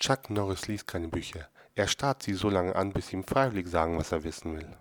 Chuck Norris liest keine Bücher. Er starrt sie so lange an, bis sie ihm freiwillig sagen, was er wissen will.